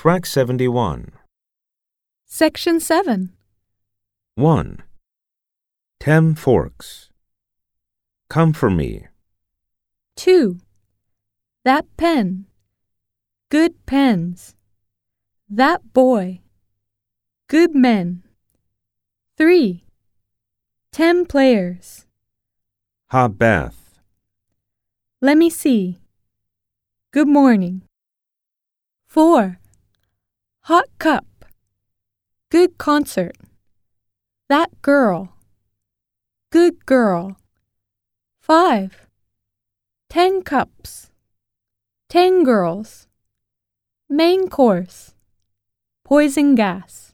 Track 71. Section 7. 1. Ten forks. Come for me. 2. That pen. Good pens. That boy. Good men. 3. Ten players. Hot bath. Let me see. Good morning. 4. Hot cup. Good concert. That girl. Good girl. 5. Ten cups. Ten girls. Main course. Poison gas.